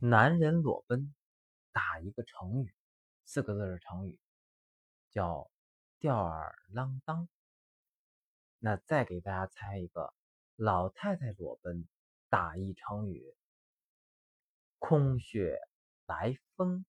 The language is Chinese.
男人裸奔打一个成语四个字的成语叫吊儿郎当那再给大家猜一个老太太裸奔打一成语空穴来风